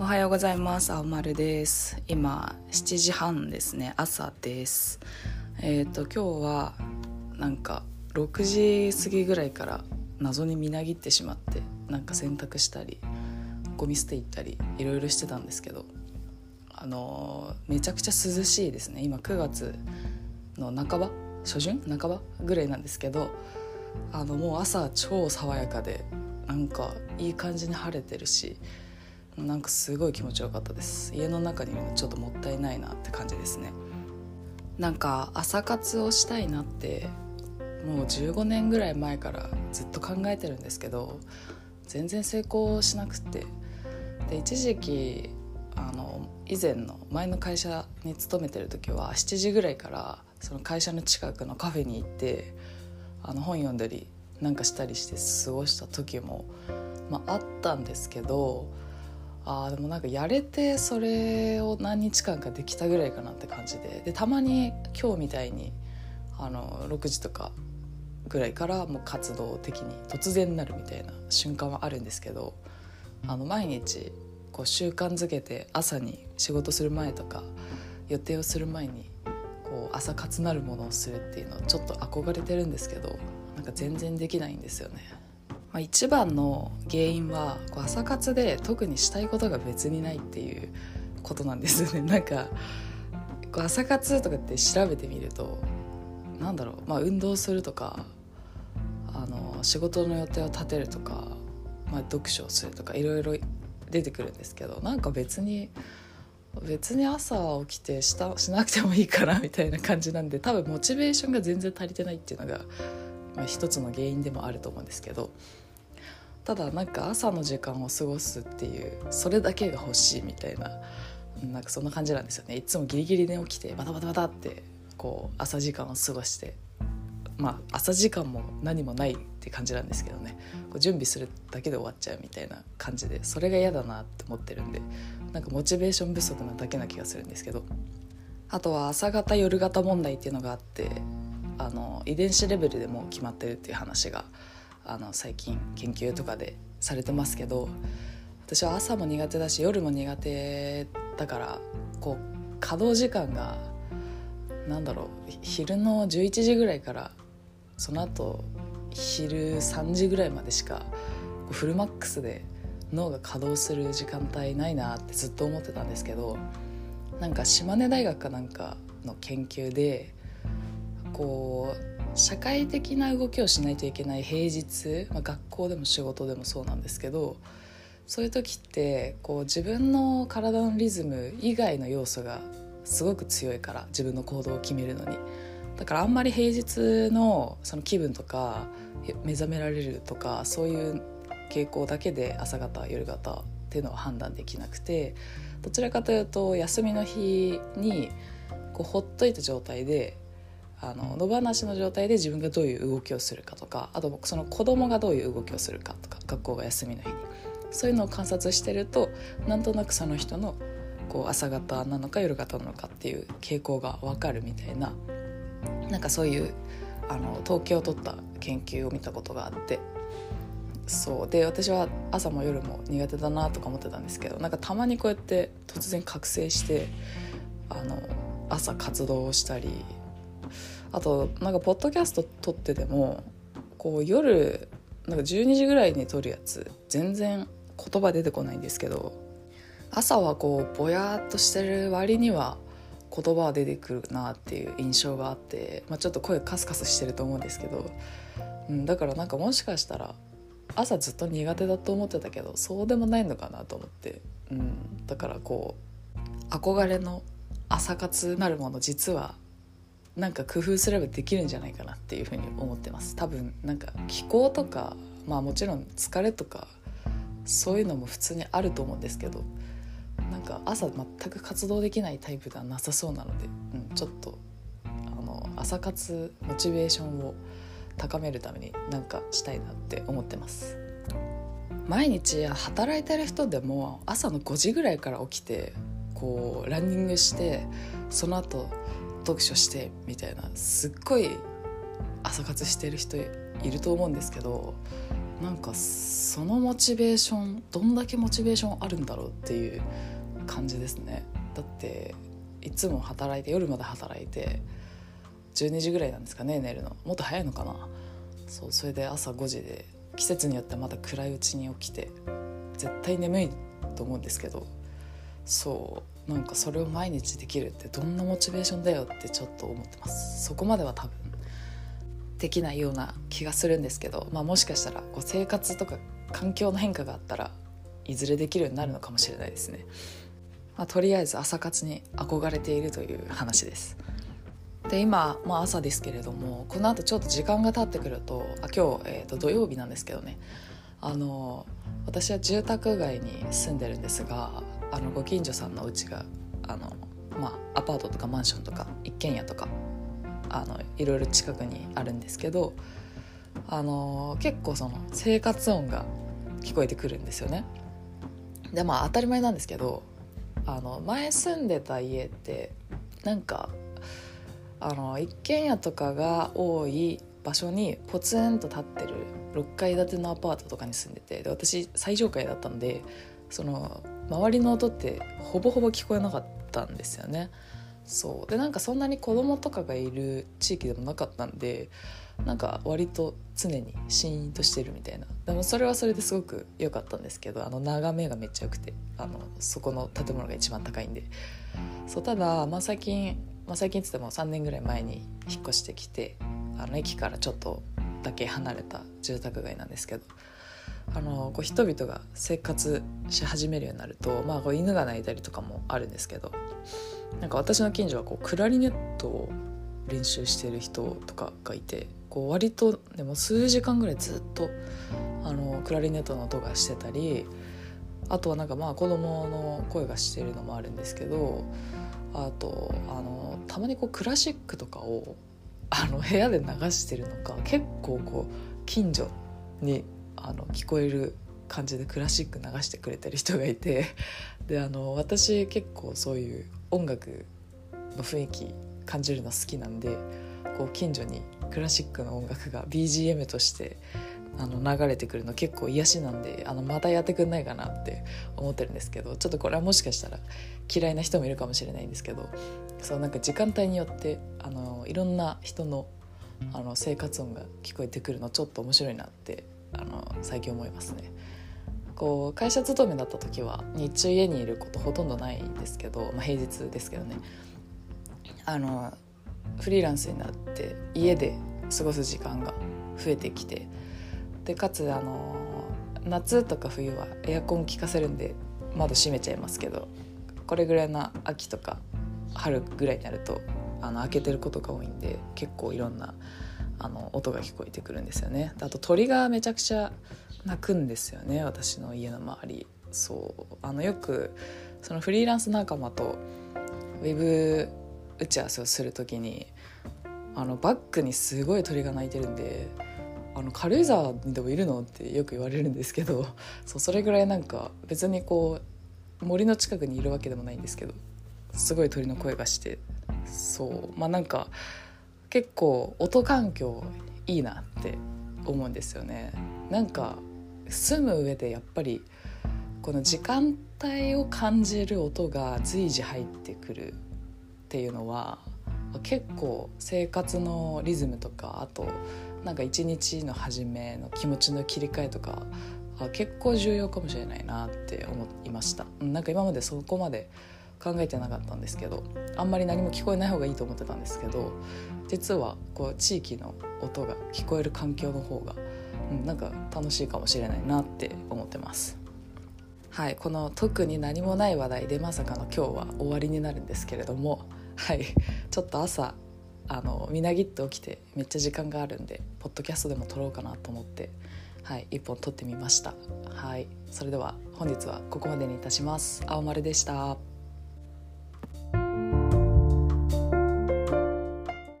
おはようございます。青丸です。今7時半ですね。朝です。えっ、ー、と今日はなんか6時過ぎぐらいから謎にみなぎってしまってなんか洗濯したりゴミ捨て行ったりいろいろしてたんですけどあのー、めちゃくちゃ涼しいですね。今9月の半ば？初旬？半ばぐらいなんですけどあのもう朝超爽やかでなんかいい感じに晴れてるしなんかすごい気持ちよかったです。家の中にいるのちょっともったいないなって感じですね。なんか朝活をしたいなってもう15年ぐらい前からずっと考えてるんですけど全然成功しなくて。で一時期あの以前の前の会社に勤めてる時は7時ぐらいからその会社の近くのカフェに行ってあの本読んだりなんかしたりして過ごした時も、まあ、あったんですけどあでもなんかやれてそれを何日間かできたぐらいかなって感じででたまに今日みたいにあの6時とかぐらいからもう活動的に突然になるみたいな瞬間はあるんですけどあの毎日こう習慣づけて朝に仕事する前とか予定をする前にこう朝活なるものをするっていうのをちょっと憧れてるんですけどなんか全然できないんですよね。まあ、一番の原因はこう朝活で特にしたいことが別にないっていうことなんですよね。なんかこう朝活とかって調べてみるとなんだろう、まあ、運動するとかあの仕事の予定を立てるとか、まあ、読書をするとかいろいろ出てくるんですけどなんか別に別に朝起きてしたしなくてもいいかなみたいな感じなんで多分モチベーションが全然足りてないっていうのが、まあ、一つの原因でもあると思うんですけどただなんか朝の時間を過ごすっていうそれだけが欲しいみたいななんかそんな感じなんですよね。いつもギリギリで起きてバタバタバタってこう朝時間を過ごしてまあ朝時間も何もないって感じなんですけどね。こう準備するだけで終わっちゃうみたいな感じでそれが嫌だなって思ってるんでなんかモチベーション不足なだけな気がするんですけど。あとは朝型夜型問題っていうのがあってあの遺伝子レベルでも決まってるっていう話があの最近研究とかでされてますけど私は朝も苦手だし夜も苦手だからこう稼働時間がなんだろう昼の11時ぐらいからその後昼3時ぐらいまでしかフルマックスで脳が稼働する時間帯ないなってずっと思ってたんですけどなんか島根大学かなんかの研究でこう社会的な動きをしないといけない平日、まあ、学校でも仕事でもそうなんですけどそういう時ってこう自分の体のリズム以外の要素がすごく強いから自分の行動を決めるのに。だからあんまり平日のその気分とか目覚められるとかそういう傾向だけで朝方夜方っていうのは判断できなくてどちらかというと休みの日にこうほっといた状態であの野放しの状態で自分がどういう動きをするかとかあとその子供がどういう動きをするかとか学校が休みの日に。そういうのを観察してるとなんとなくその人のこう朝方なのか夜方なのかっていう傾向が分かるみたいななんかそういうあの統計を取った研究を見たことがあって。そう。で私は朝も夜も苦手だなとか思ってたんですけどなんかたまにこうやって突然覚醒してあの朝活動をしたりあとなんかポッドキャスト撮っててもこう夜なんか12時ぐらいに撮るやつ全然言葉出てこないんですけど朝はこうぼやっとしてる割には言葉は出てくるなっていう印象があって、まあ、ちょっと声カスカスしてると思うんですけど、うん、だからなんかもしかしたら朝ずっと苦手だと思ってたけどそうでもないのかなと思って、うん、だからこう憧れの朝活なるもの実はなんか工夫すればできるんじゃないかなっていうふうに思ってます。多分なんか気候とかまあもちろん疲れとかそういうのも普通にあると思うんですけどなんか朝全く活動できないタイプではなさそうなので、うん、ちょっとあの朝活モチベーションを高めるためになんかしたいなって思ってます。毎日働いてる人でも朝の5時ぐらいから起きてこうランニングしてその後読書してみたいなすっごい朝活してる人いると思うんですけどなんかそのモチベーションどんだけモチベーションあるんだろうっていう感じですね。だっていつも働いて夜まで働いて12時ぐらいなんですかね寝るの。もっと早いのかな。そうそれで朝5時で季節によってはまだ暗いうちに起きて絶対眠いと思うんですけどそう。なんかそれを毎日できるってどんなモチベーションだよってちょっと思ってます。そこまでは多分できないような気がするんですけど、まあ、もしかしたらこう生活とか環境の変化があったらいずれできるようになるのかもしれないですね、まあ、とりあえず朝活に憧れているという話です。で今、まあ、朝ですけれどもこのあとちょっと時間が経ってくるとあ今日、えー、と土曜日なんですけどね。あの私は住宅街に住んでるんですがあのご近所さんのうちがあの、まあ、アパートとかマンションとか一軒家とかあのいろいろ近くにあるんですけどあの結構その生活音が聞こえてくるんですよね。でまあ当たり前なんですけどあの前住んでた家ってなんかあの一軒家とかが多い場所にポツンと立ってる6階建てのアパートとかに住んでてで私最上階だったんでその周りの音ってほぼほぼ聞こえなかったんですよね。そう。でなんかそんなに子供とかがいる地域でもなかったんでなんか割と常にシーンとしてるみたいな。でもそれはそれですごく良かったんですけどあの眺めがめっちゃ良くてあのそこの建物が一番高いんで。そうただ、まあ、最近まあ、最近っつっても3年ぐらい前に引っ越してきてあの駅からちょっとだけ離れた住宅街なんですけどあのこう人々が生活し始めるようになると、まあ、こう犬が鳴いたりとかもあるんですけどなんか私の近所はこうクラリネットを練習してる人とかがいてこう割とでも数時間ぐらいずっとあのクラリネットの音がしてたりあとはなんかまあ子供の声がしてるのもあるんですけどあとあのたまにこうクラシックとかをあの部屋で流してるのか結構こう近所にあの聞こえる感じでクラシック流してくれてる人がいて であの私結構そういう音楽の雰囲気感じるの好きなんでこう近所にクラシックの音楽が BGM としてあの流れてくるの結構癒しなんであのまたやってくんないかなって 思ってるんですけどちょっとこれはもしかしたら嫌いな人もいるかもしれないんですけどそうなんか時間帯によってあのいろんな人のあの生活音が聞こえてくるのちょっと面白いなってあの最近思いますね。こう会社勤めだった時は日中家にいることほとんどないんですけど、まあ、平日ですけどねあのフリーランスになって家で過ごす時間が増えてきてでかつあの夏とか冬はエアコン効かせるんで窓閉めちゃいますけどこれぐらいの秋とか春ぐらいになるとあの開けてることが多いんで結構いろんなあの音が聞こえてくるんですよね。あと鳥がめちゃくちゃ鳴くんですよね。私の家の周り。そう。あのよくそのフリーランス仲間とウェブ打ち合わせをする時にあのバックにすごい鳥が鳴いてるんであの軽井沢にでもいるのってよく言われるんですけどそうそれぐらいなんか別にこう森の近くにいるわけでもないんですけどすごい鳥の声がしてそう。まあなんか結構音環境いいなって思うんですよね。なんか住む上でやっぱりこの時間帯を感じる音が随時入ってくるっていうのは結構生活のリズムとかあとなんか一日の初めの気持ちの切り替えとか結構重要かもしれないなって思いましたなんか今までそこまで考えてなかったんですけどあんまり何も聞こえない方がいいと思ってたんですけど実はこう地域の音が聞こえる環境の方が、うん、なんか楽しいかもしれないなって思ってます。はいこの特に何もない話題でまさかの今日は終わりになるんですけれどもはいちょっと朝あのみなぎって起きてめっちゃ時間があるんでポッドキャストでも撮ろうかなと思ってはい一本撮ってみました。はいそれでは本日はここまでにいたします。青丸でした。